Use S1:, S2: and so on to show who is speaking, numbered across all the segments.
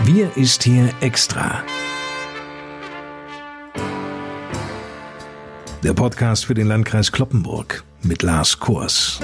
S1: Wir ist hier extra. Der Podcast für den Landkreis Kloppenburg mit Lars Kurs.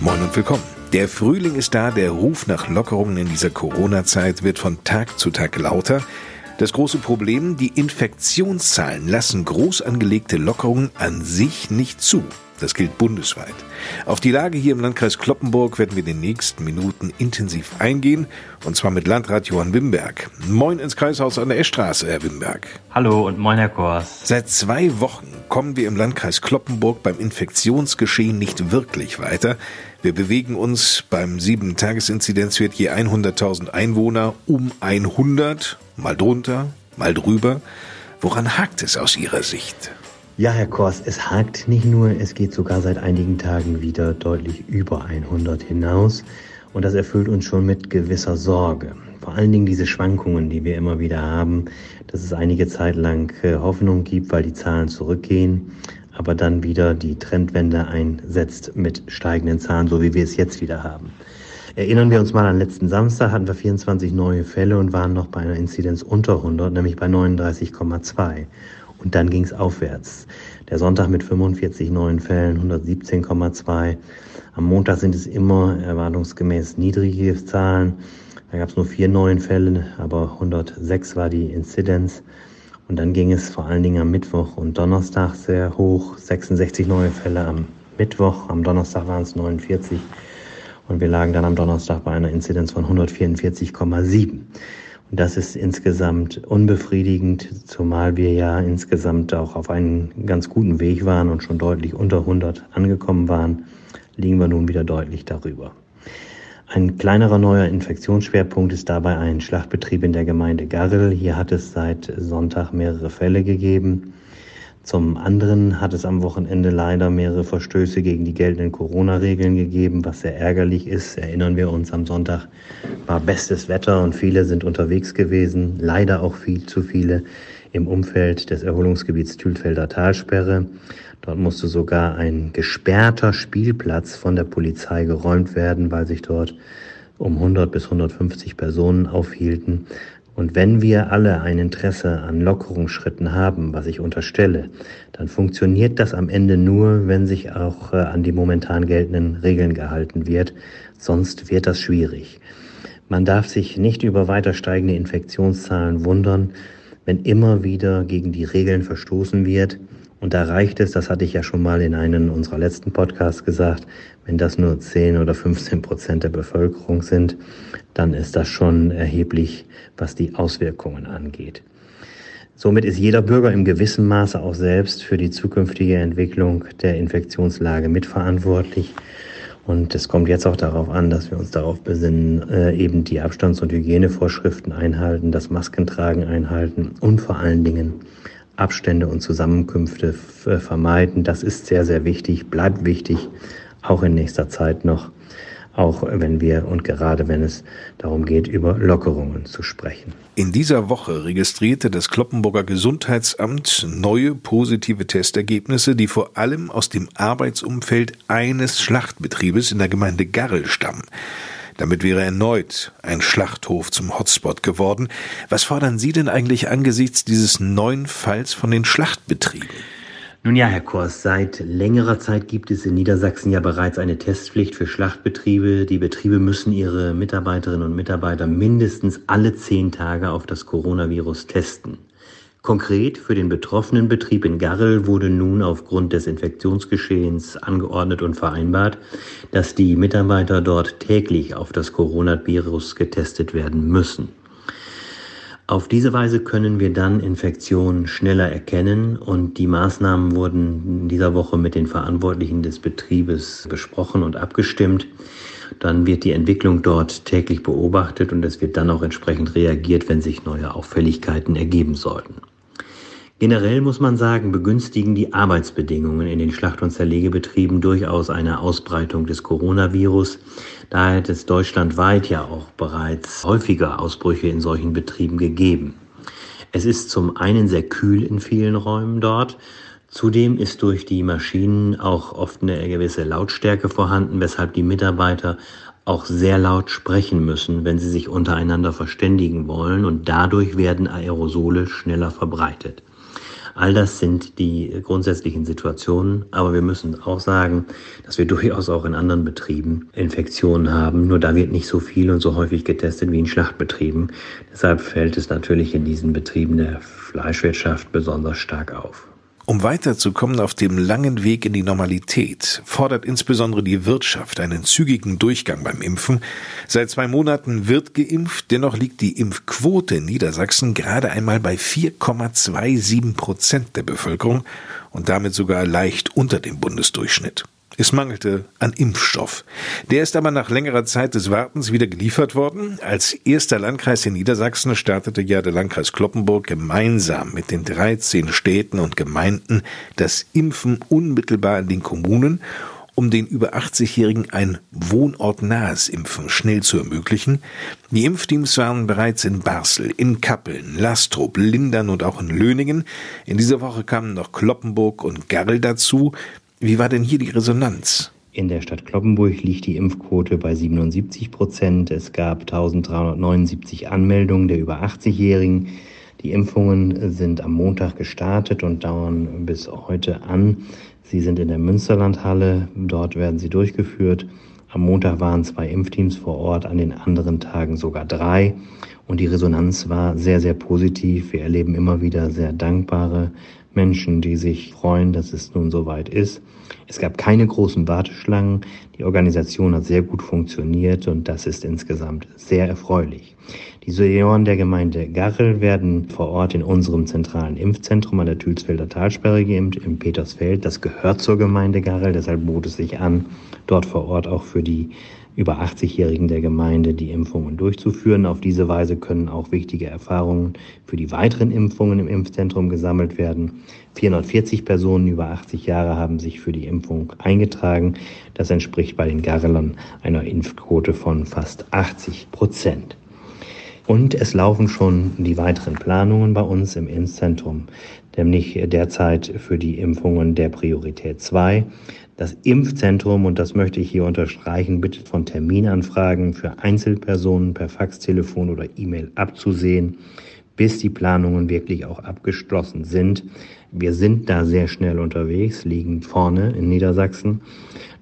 S1: Moin und willkommen. Der Frühling ist da, der Ruf nach Lockerungen in dieser Corona-Zeit wird von Tag zu Tag lauter. Das große Problem, die Infektionszahlen lassen groß angelegte Lockerungen an sich nicht zu. Das gilt bundesweit. Auf die Lage hier im Landkreis Kloppenburg werden wir in den nächsten Minuten intensiv eingehen, und zwar mit Landrat Johann Wimberg. Moin ins Kreishaus an der Eschstraße, Herr Wimberg.
S2: Hallo und moin, Herr Kors.
S1: Seit zwei Wochen kommen wir im Landkreis Kloppenburg beim Infektionsgeschehen nicht wirklich weiter. Wir bewegen uns beim 7-Tages-Inzidenzwert je 100.000 Einwohner um 100, mal drunter, mal drüber. Woran hakt es aus Ihrer Sicht?
S2: Ja, Herr Kors, es hakt nicht nur, es geht sogar seit einigen Tagen wieder deutlich über 100 hinaus. Und das erfüllt uns schon mit gewisser Sorge. Vor allen Dingen diese Schwankungen, die wir immer wieder haben, dass es einige Zeit lang äh, Hoffnung gibt, weil die Zahlen zurückgehen, aber dann wieder die Trendwende einsetzt mit steigenden Zahlen, so wie wir es jetzt wieder haben. Erinnern wir uns mal an letzten Samstag, hatten wir 24 neue Fälle und waren noch bei einer Inzidenz unter 100, nämlich bei 39,2. Und dann ging es aufwärts. Der Sonntag mit 45 neuen Fällen, 117,2. Am Montag sind es immer erwartungsgemäß niedrige Zahlen. Da gab es nur vier neuen Fälle, aber 106 war die Inzidenz. Und dann ging es vor allen Dingen am Mittwoch und Donnerstag sehr hoch. 66 neue Fälle am Mittwoch, am Donnerstag waren es 49. Und wir lagen dann am Donnerstag bei einer Inzidenz von 144,7. Und das ist insgesamt unbefriedigend, zumal wir ja insgesamt auch auf einen ganz guten Weg waren und schon deutlich unter 100 angekommen waren, liegen wir nun wieder deutlich darüber. Ein kleinerer neuer Infektionsschwerpunkt ist dabei ein Schlachtbetrieb in der Gemeinde Garrel. Hier hat es seit Sonntag mehrere Fälle gegeben. Zum anderen hat es am Wochenende leider mehrere Verstöße gegen die geltenden Corona-Regeln gegeben, was sehr ärgerlich ist. Erinnern wir uns, am Sonntag war bestes Wetter und viele sind unterwegs gewesen. Leider auch viel zu viele im Umfeld des Erholungsgebiets Tülfelder Talsperre. Dort musste sogar ein gesperrter Spielplatz von der Polizei geräumt werden, weil sich dort um 100 bis 150 Personen aufhielten. Und wenn wir alle ein Interesse an Lockerungsschritten haben, was ich unterstelle, dann funktioniert das am Ende nur, wenn sich auch äh, an die momentan geltenden Regeln gehalten wird. Sonst wird das schwierig. Man darf sich nicht über weiter steigende Infektionszahlen wundern, wenn immer wieder gegen die Regeln verstoßen wird. Und da reicht es, das hatte ich ja schon mal in einem unserer letzten Podcasts gesagt, wenn das nur 10 oder 15 Prozent der Bevölkerung sind, dann ist das schon erheblich, was die Auswirkungen angeht. Somit ist jeder Bürger im gewissen Maße auch selbst für die zukünftige Entwicklung der Infektionslage mitverantwortlich. Und es kommt jetzt auch darauf an, dass wir uns darauf besinnen, äh, eben die Abstands- und Hygienevorschriften einhalten, das Maskentragen einhalten und vor allen Dingen Abstände und Zusammenkünfte äh, vermeiden. Das ist sehr, sehr wichtig, bleibt wichtig, auch in nächster Zeit noch, auch wenn wir und gerade wenn es darum geht, über Lockerungen zu sprechen.
S1: In dieser Woche registrierte das Kloppenburger Gesundheitsamt neue positive Testergebnisse, die vor allem aus dem Arbeitsumfeld eines Schlachtbetriebes in der Gemeinde Garrel stammen. Damit wäre erneut ein Schlachthof zum Hotspot geworden. Was fordern Sie denn eigentlich angesichts dieses neuen Falls von den Schlachtbetrieben?
S2: Nun ja, Herr Kors, seit längerer Zeit gibt es in Niedersachsen ja bereits eine Testpflicht für Schlachtbetriebe. Die Betriebe müssen ihre Mitarbeiterinnen und Mitarbeiter mindestens alle zehn Tage auf das Coronavirus testen. Konkret für den betroffenen Betrieb in Garrel wurde nun aufgrund des Infektionsgeschehens angeordnet und vereinbart, dass die Mitarbeiter dort täglich auf das Coronavirus getestet werden müssen. Auf diese Weise können wir dann Infektionen schneller erkennen und die Maßnahmen wurden in dieser Woche mit den Verantwortlichen des Betriebes besprochen und abgestimmt. Dann wird die Entwicklung dort täglich beobachtet und es wird dann auch entsprechend reagiert, wenn sich neue Auffälligkeiten ergeben sollten. Generell muss man sagen, begünstigen die Arbeitsbedingungen in den Schlacht- und Zerlegebetrieben durchaus eine Ausbreitung des Coronavirus. Da hat es deutschlandweit ja auch bereits häufiger Ausbrüche in solchen Betrieben gegeben. Es ist zum einen sehr kühl in vielen Räumen dort. Zudem ist durch die Maschinen auch oft eine gewisse Lautstärke vorhanden, weshalb die Mitarbeiter auch sehr laut sprechen müssen, wenn sie sich untereinander verständigen wollen und dadurch werden Aerosole schneller verbreitet. All das sind die grundsätzlichen Situationen, aber wir müssen auch sagen, dass wir durchaus auch in anderen Betrieben Infektionen haben. Nur da wird nicht so viel und so häufig getestet wie in Schlachtbetrieben. Deshalb fällt es natürlich in diesen Betrieben der Fleischwirtschaft besonders stark auf.
S1: Um weiterzukommen auf dem langen Weg in die Normalität, fordert insbesondere die Wirtschaft einen zügigen Durchgang beim Impfen. Seit zwei Monaten wird geimpft, dennoch liegt die Impfquote in Niedersachsen gerade einmal bei 4,27 Prozent der Bevölkerung und damit sogar leicht unter dem Bundesdurchschnitt. Es mangelte an Impfstoff. Der ist aber nach längerer Zeit des Wartens wieder geliefert worden. Als erster Landkreis in Niedersachsen startete ja der Landkreis Kloppenburg gemeinsam mit den 13 Städten und Gemeinden das Impfen unmittelbar in den Kommunen um den über 80-Jährigen ein wohnortnahes Impfen schnell zu ermöglichen. Die Impfteams waren bereits in Basel, in Kappeln, Lastrup, Lindern und auch in Löningen. In dieser Woche kamen noch Kloppenburg und Garl dazu. Wie war denn hier die Resonanz?
S2: In der Stadt Kloppenburg liegt die Impfquote bei 77 Prozent. Es gab 1379 Anmeldungen der über 80-Jährigen. Die Impfungen sind am Montag gestartet und dauern bis heute an. Sie sind in der Münsterlandhalle. Dort werden sie durchgeführt. Am Montag waren zwei Impfteams vor Ort, an den anderen Tagen sogar drei. Und die Resonanz war sehr, sehr positiv. Wir erleben immer wieder sehr dankbare Menschen, die sich freuen, dass es nun soweit ist. Es gab keine großen Warteschlangen. Die Organisation hat sehr gut funktioniert und das ist insgesamt sehr erfreulich. Die Senioren der Gemeinde Garrel werden vor Ort in unserem zentralen Impfzentrum an der Thülsfelder Talsperre geimpft, im Petersfeld. Das gehört zur Gemeinde Garrel, deshalb bot es sich an, dort vor Ort auch für die über 80-Jährigen der Gemeinde die Impfungen durchzuführen. Auf diese Weise können auch wichtige Erfahrungen für die weiteren Impfungen im Impfzentrum gesammelt werden. 440 Personen über 80 Jahre haben sich für die Impfung eingetragen. Das entspricht bei den Garrelern einer Impfquote von fast 80 Prozent. Und es laufen schon die weiteren Planungen bei uns im Impfzentrum, nämlich derzeit für die Impfungen der Priorität 2. Das Impfzentrum, und das möchte ich hier unterstreichen, bittet von Terminanfragen für Einzelpersonen per Faxtelefon oder E-Mail abzusehen, bis die Planungen wirklich auch abgeschlossen sind. Wir sind da sehr schnell unterwegs, liegen vorne in Niedersachsen.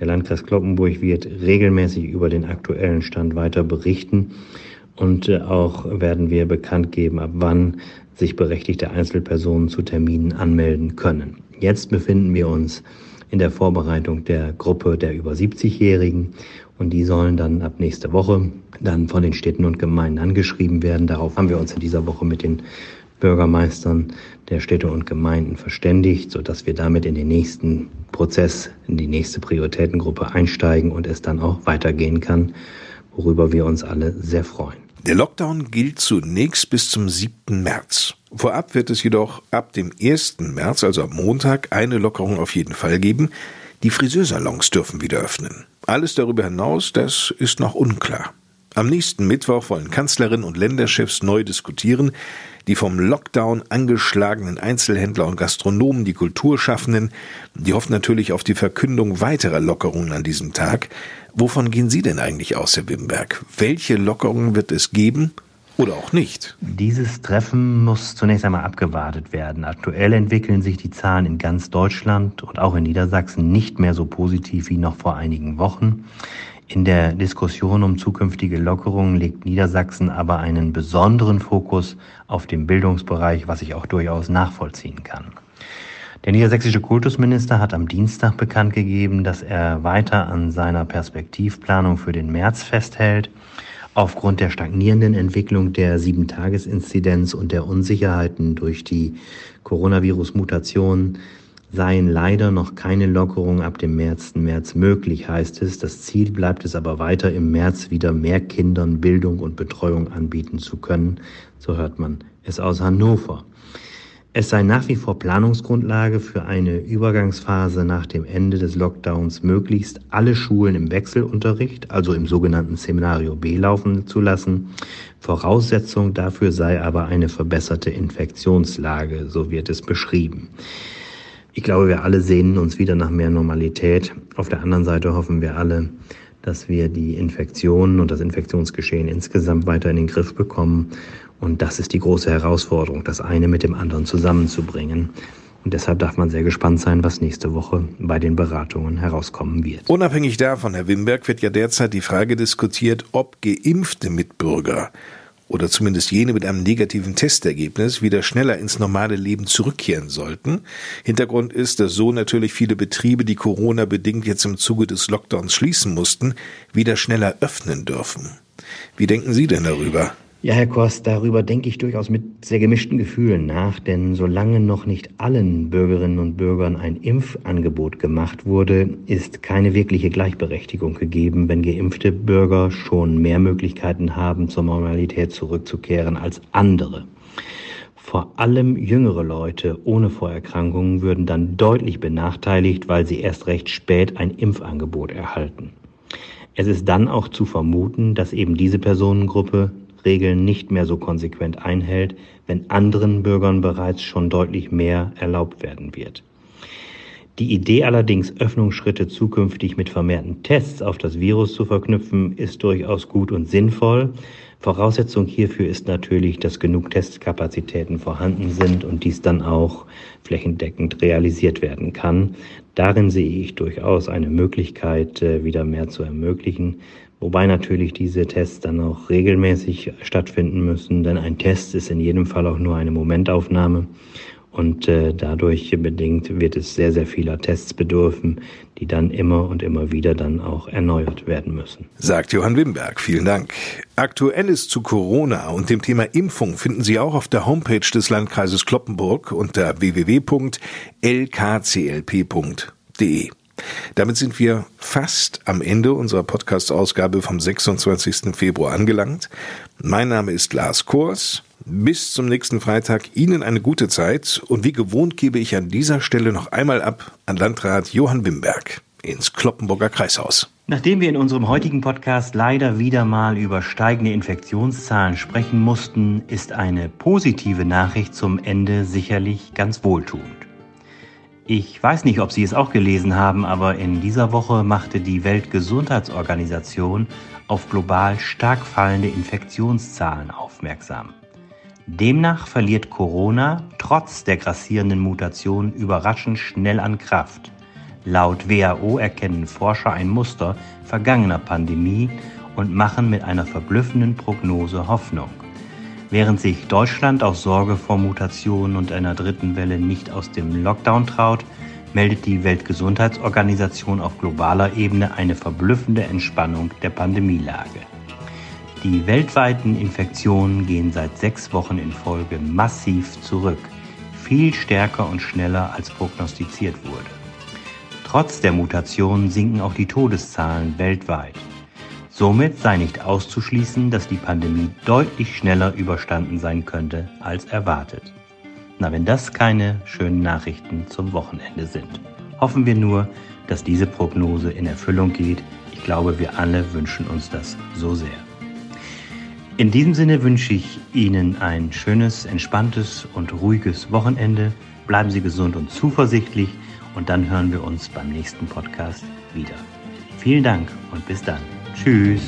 S2: Der Landkreis Kloppenburg wird regelmäßig über den aktuellen Stand weiter berichten. Und äh, auch werden wir bekannt geben, ab wann sich berechtigte Einzelpersonen zu Terminen anmelden können. Jetzt befinden wir uns in der Vorbereitung der Gruppe der über 70-Jährigen. Und die sollen dann ab nächste Woche dann von den Städten und Gemeinden angeschrieben werden. Darauf haben wir uns in dieser Woche mit den Bürgermeistern der Städte und Gemeinden verständigt, sodass wir damit in den nächsten Prozess, in die nächste Prioritätengruppe einsteigen und es dann auch weitergehen kann, worüber wir uns alle sehr freuen.
S1: Der Lockdown gilt zunächst bis zum 7. März. Vorab wird es jedoch ab dem 1. März, also am Montag, eine Lockerung auf jeden Fall geben. Die Friseursalons dürfen wieder öffnen. Alles darüber hinaus, das ist noch unklar. Am nächsten Mittwoch wollen Kanzlerin und Länderchefs neu diskutieren. Die vom Lockdown angeschlagenen Einzelhändler und Gastronomen, die Kulturschaffenden, die hoffen natürlich auf die Verkündung weiterer Lockerungen an diesem Tag. Wovon gehen Sie denn eigentlich aus, Herr Wimberg? Welche Lockerungen wird es geben oder auch nicht?
S2: Dieses Treffen muss zunächst einmal abgewartet werden. Aktuell entwickeln sich die Zahlen in ganz Deutschland und auch in Niedersachsen nicht mehr so positiv wie noch vor einigen Wochen. In der Diskussion um zukünftige Lockerungen legt Niedersachsen aber einen besonderen Fokus auf den Bildungsbereich, was ich auch durchaus nachvollziehen kann. Der niedersächsische Kultusminister hat am Dienstag bekannt gegeben, dass er weiter an seiner Perspektivplanung für den März festhält. Aufgrund der stagnierenden Entwicklung der Sieben-Tages-Inzidenz und der Unsicherheiten durch die Coronavirus-Mutation seien leider noch keine Lockerungen ab dem März, März möglich, heißt es. Das Ziel bleibt es aber weiter, im März wieder mehr Kindern Bildung und Betreuung anbieten zu können. So hört man es aus Hannover. Es sei nach wie vor Planungsgrundlage für eine Übergangsphase nach dem Ende des Lockdowns möglichst alle Schulen im Wechselunterricht, also im sogenannten Szenario B, laufen zu lassen. Voraussetzung dafür sei aber eine verbesserte Infektionslage, so wird es beschrieben. Ich glaube, wir alle sehnen uns wieder nach mehr Normalität. Auf der anderen Seite hoffen wir alle, dass wir die Infektionen und das Infektionsgeschehen insgesamt weiter in den Griff bekommen und das ist die große Herausforderung, das eine mit dem anderen zusammenzubringen. Und deshalb darf man sehr gespannt sein, was nächste Woche bei den Beratungen herauskommen wird.
S1: Unabhängig davon, Herr Wimberg, wird ja derzeit die Frage diskutiert, ob geimpfte Mitbürger oder zumindest jene mit einem negativen Testergebnis wieder schneller ins normale Leben zurückkehren sollten. Hintergrund ist, dass so natürlich viele Betriebe, die Corona bedingt jetzt im Zuge des Lockdowns schließen mussten, wieder schneller öffnen dürfen. Wie denken Sie denn darüber?
S2: Ja, Herr Kost, darüber denke ich durchaus mit sehr gemischten Gefühlen nach, denn solange noch nicht allen Bürgerinnen und Bürgern ein Impfangebot gemacht wurde, ist keine wirkliche Gleichberechtigung gegeben, wenn geimpfte Bürger schon mehr Möglichkeiten haben, zur Normalität zurückzukehren als andere. Vor allem jüngere Leute ohne Vorerkrankungen würden dann deutlich benachteiligt, weil sie erst recht spät ein Impfangebot erhalten. Es ist dann auch zu vermuten, dass eben diese Personengruppe Regeln nicht mehr so konsequent einhält, wenn anderen Bürgern bereits schon deutlich mehr erlaubt werden wird. Die Idee allerdings, Öffnungsschritte zukünftig mit vermehrten Tests auf das Virus zu verknüpfen, ist durchaus gut und sinnvoll. Voraussetzung hierfür ist natürlich, dass genug Testkapazitäten vorhanden sind und dies dann auch flächendeckend realisiert werden kann. Darin sehe ich durchaus eine Möglichkeit, äh, wieder mehr zu ermöglichen. Wobei natürlich diese Tests dann auch regelmäßig stattfinden müssen, denn ein Test ist in jedem Fall auch nur eine Momentaufnahme und äh, dadurch bedingt wird es sehr, sehr vieler Tests bedürfen, die dann immer und immer wieder dann auch erneuert werden müssen.
S1: Sagt Johann Wimberg. Vielen Dank. Aktuelles zu Corona und dem Thema Impfung finden Sie auch auf der Homepage des Landkreises Kloppenburg unter www.lkclp.de. Damit sind wir fast am Ende unserer Podcast-Ausgabe vom 26. Februar angelangt. Mein Name ist Lars Kors. Bis zum nächsten Freitag Ihnen eine gute Zeit und wie gewohnt gebe ich an dieser Stelle noch einmal ab an Landrat Johann Wimberg ins Kloppenburger Kreishaus.
S2: Nachdem wir in unserem heutigen Podcast leider wieder mal über steigende Infektionszahlen sprechen mussten, ist eine positive Nachricht zum Ende sicherlich ganz wohltuend. Ich weiß nicht, ob Sie es auch gelesen haben, aber in dieser Woche machte die Weltgesundheitsorganisation auf global stark fallende Infektionszahlen aufmerksam. Demnach verliert Corona trotz der grassierenden Mutation überraschend schnell an Kraft. Laut WHO erkennen Forscher ein Muster vergangener Pandemie und machen mit einer verblüffenden Prognose Hoffnung. Während sich Deutschland aus Sorge vor Mutationen und einer dritten Welle nicht aus dem Lockdown traut, meldet die Weltgesundheitsorganisation auf globaler Ebene eine verblüffende Entspannung der Pandemielage. Die weltweiten Infektionen gehen seit sechs Wochen in Folge massiv zurück, viel stärker und schneller als prognostiziert wurde. Trotz der Mutationen sinken auch die Todeszahlen weltweit. Somit sei nicht auszuschließen, dass die Pandemie deutlich schneller überstanden sein könnte als erwartet. Na, wenn das keine schönen Nachrichten zum Wochenende sind. Hoffen wir nur, dass diese Prognose in Erfüllung geht. Ich glaube, wir alle wünschen uns das so sehr. In diesem Sinne wünsche ich Ihnen ein schönes, entspanntes und ruhiges Wochenende. Bleiben Sie gesund und zuversichtlich und dann hören wir uns beim nächsten Podcast wieder. Vielen Dank und bis dann. Tschüss.